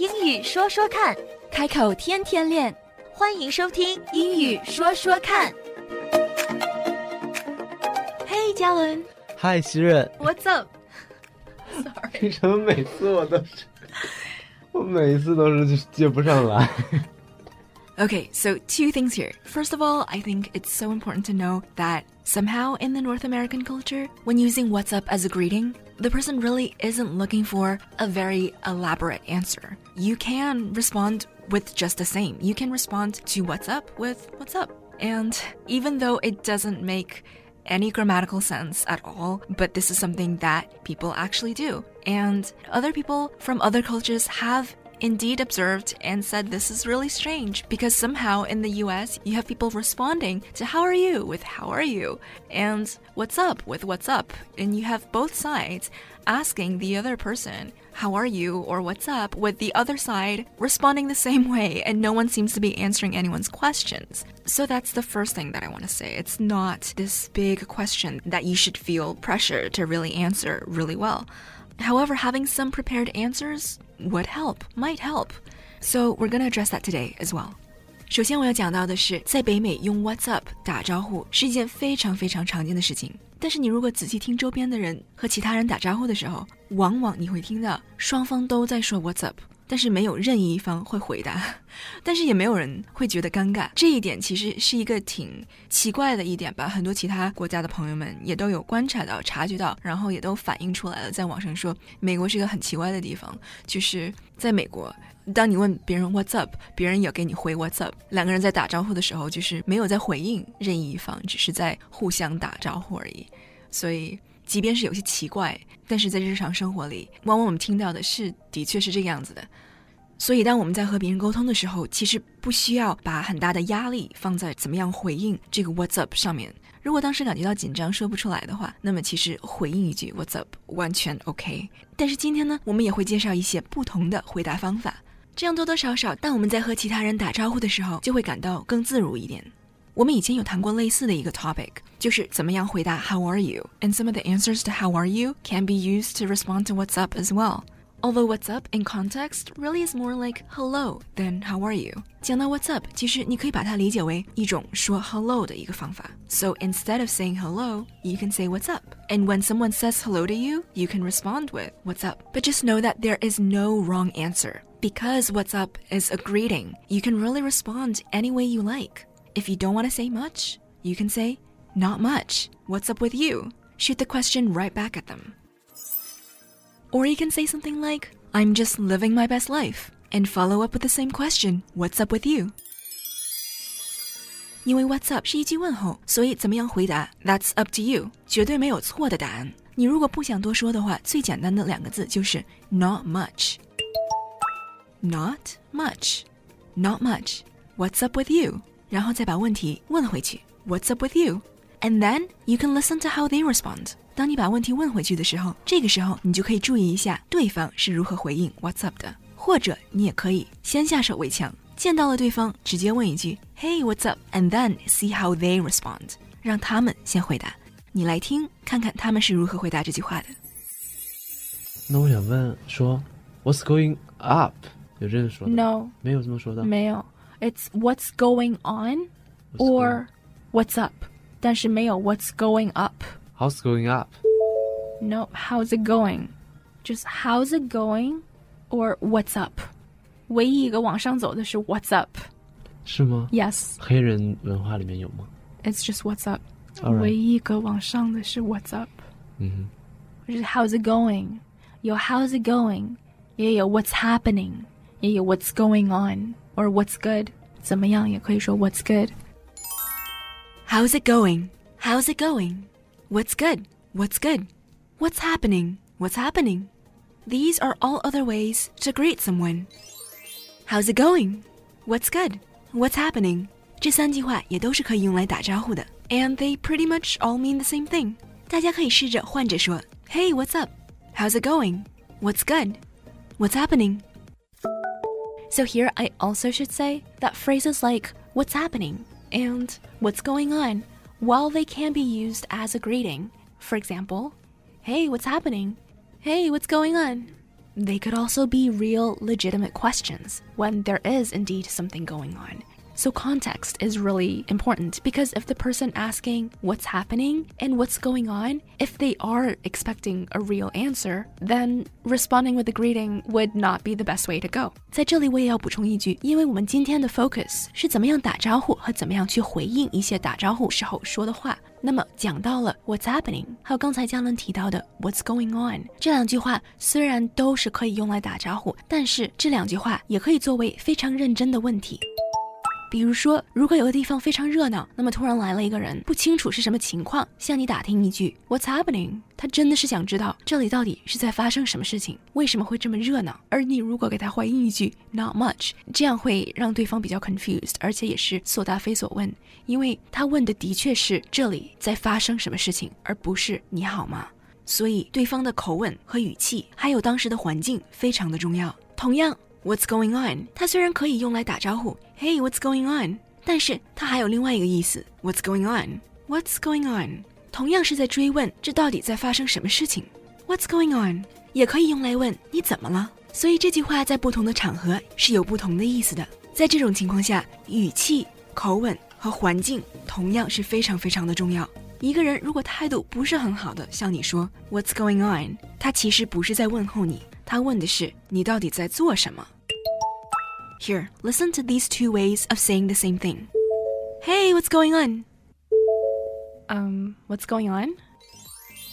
英语说说看，开口天天练。欢迎收听《英语说说看》。嘿，嘉文嗨，希润，，What's up？Sorry，为什么每次我都是，我每次都是接不上来？Okay, so two things here. First of all, I think it's so important to know that somehow in the North American culture, when using what's up as a greeting, the person really isn't looking for a very elaborate answer. You can respond with just the same. You can respond to what's up with what's up. And even though it doesn't make any grammatical sense at all, but this is something that people actually do. And other people from other cultures have indeed observed and said this is really strange because somehow in the US you have people responding to how are you with how are you and what's up with what's up and you have both sides asking the other person how are you or what's up with the other side responding the same way and no one seems to be answering anyone's questions. So that's the first thing that I want to say. It's not this big question that you should feel pressure to really answer really well. However, having some prepared answers would help, might help. So we're going to address that today as well. 首先我要讲到的是，在北美用 What's up 打招呼是一件非常非常常见的事情。但是你如果仔细听周边的人和其他人打招呼的时候，往往你会听到双方都在说 What's up， 但是没有任意一方会回答，但是也没有人会觉得尴尬。这一点其实是一个挺奇怪的一点吧，很多其他国家的朋友们也都有观察到、察觉到，然后也都反映出来了，在网上说美国是一个很奇怪的地方，就是在美国。当你问别人 What's up，别人也给你回 What's up。两个人在打招呼的时候，就是没有在回应任意一方，只是在互相打招呼而已。所以，即便是有些奇怪，但是在日常生活里，往往我们听到的是的确是这个样子的。所以，当我们在和别人沟通的时候，其实不需要把很大的压力放在怎么样回应这个 What's up 上面。如果当时感觉到紧张说不出来的话，那么其实回应一句 What's up 完全 OK。但是今天呢，我们也会介绍一些不同的回答方法。这样多多少少，当我们在和其他人打招呼的时候，就会感到更自如一点。我们以前有谈过类似的一个 topic，就是怎么样回答 How are you？And some of the answers to How are you can be used to respond to What's up as well. Although What's up in context really is more like hello than How are you。讲到 What's up，其实你可以把它理解为一种说 hello 的一个方法。So instead of saying hello, you can say What's up. And when someone says hello to you, you can respond with What's up. But just know that there is no wrong answer. Because what's up is a greeting, you can really respond any way you like. If you don't want to say much, you can say, not much. What's up with you? Shoot the question right back at them. Or you can say something like, I'm just living my best life, and follow up with the same question, What's up with you? 因为 What's up 是一句问候，所以怎么样回答 That's up to you，绝对没有错的答案。你如果不想多说的话，最简单的两个字就是 not much。Not much, not much. What's up with you? 然后再把问题问回去。What's up with you? And then you can listen to how they respond. 当你把问题问回去的时候，这个时候你就可以注意一下对方是如何回应 What's up 的，或者你也可以先下手为强，见到了对方直接问一句 Hey, what's up? And then see how they respond. 让他们先回答，你来听看看他们是如何回答这句话的。那我想问说，What's going up？有这样说的 No, 没有这么说的。没有。It's what's going on What's or what's up，但是没有 what's going up。 How's going up？ No, how's it going？就是 how's it going or what's up。唯一一个往上走的是 what's up。是吗？ Yes, 黑人文化里面有吗？ it's just what's up。 All right 唯一一个往上的是 what's up，嗯就是 how's it going，有 how's it going，也有 what's happening，也有 what's going on or what's good。怎么样也可以说 what's good。 How's it going? How's it going? What's good? What's good? What's happening? What's happening? These are all other ways to greet someone. How's it going? What's good? What's happening? 这三句话也都是可以用来打招呼的，and they pretty much all mean the same thing. 大家可以试着换着说，Hey, what's up? How's it going? What's good? What's happening? So here I also should say that phrases like what's happening and what's going on, while they can be used as a greeting, for example, hey, what's happening? Hey, what's going on? they could also be real, legitimate questions when there is indeed something going on. So, context is really important because if the person asking what's happening and what's going on, if they are expecting a real answer, then responding with a greeting would not be the best way to go. 在这里我也要补充一句，因为我们今天的 focus 是怎么样打招呼和怎么样去回应一些打招呼时候说的话。那么讲到了 What's happening，还有刚才佳伦提到的 What's going on，这两句话虽然都是可以用来打招呼，但是这两句话也可以作为非常认真的问题。比如说，如果有个地方非常热闹，那么突然来了一个人，不清楚是什么情况，向你打听一句 "What's happening"，他真的是想知道这里到底是在发生什么事情，为什么会这么热闹。而你如果给他回应一句 "Not much"，这样会让对方比较 confused，而且也是所答非所问，因为他问的的确是这里在发生什么事情，而不是你好吗？所以对方的口吻和语气，还有当时的环境非常的重要。同样。What's going on？它虽然可以用来打招呼，Hey，What's going on？但是它还有另外一个意思，What's going on？What's going on？同样是在追问这到底在发生什么事情，What's going on？也可以用来问你怎么了。所以这句话在不同的场合是有不同的意思的。在这种情况下，语气、口吻和环境同样是非常非常的重要。一个人如果态度不是很好的向你说 What's going on？他其实不是在问候你。他问的是你到底在做什么。Here, listen to these two ways of saying the same thing. Hey, what's going on? Um, what's going on?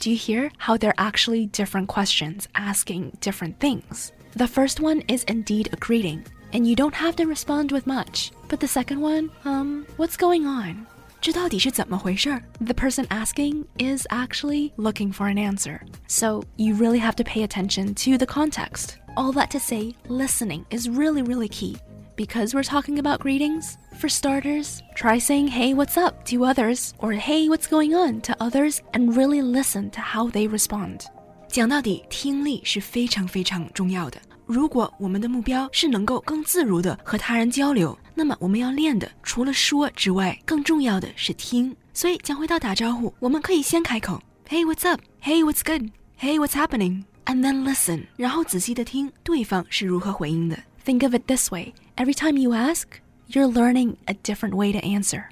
Do you hear how they're actually different questions asking different things? The first one is indeed a greeting, and you don't have to respond with much. But the second one, um, what's going on? 这到底是怎么回事? The person asking is actually looking for an answer. So you really have to pay attention to the context. All that to say, listening is really, really key. Because we're talking about greetings, for starters, try saying hey, what's up to others or hey, what's going on to others and really listen to how they respond. 讲到底，听力是非常非常重要的。 如果我们的目标是能够更自如的和他人交流，那么我们要练的除了说之外，更重要的是听。所以讲回到打招呼，我们可以先开口，Hey what's up？Hey what's good？Hey what's happening？And then listen，然后仔细的听对方是如何回应的。Think of it this way: every time you ask, you're learning a different way to answer.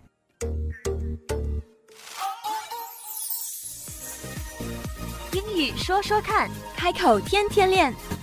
英语说说看，开口天天练。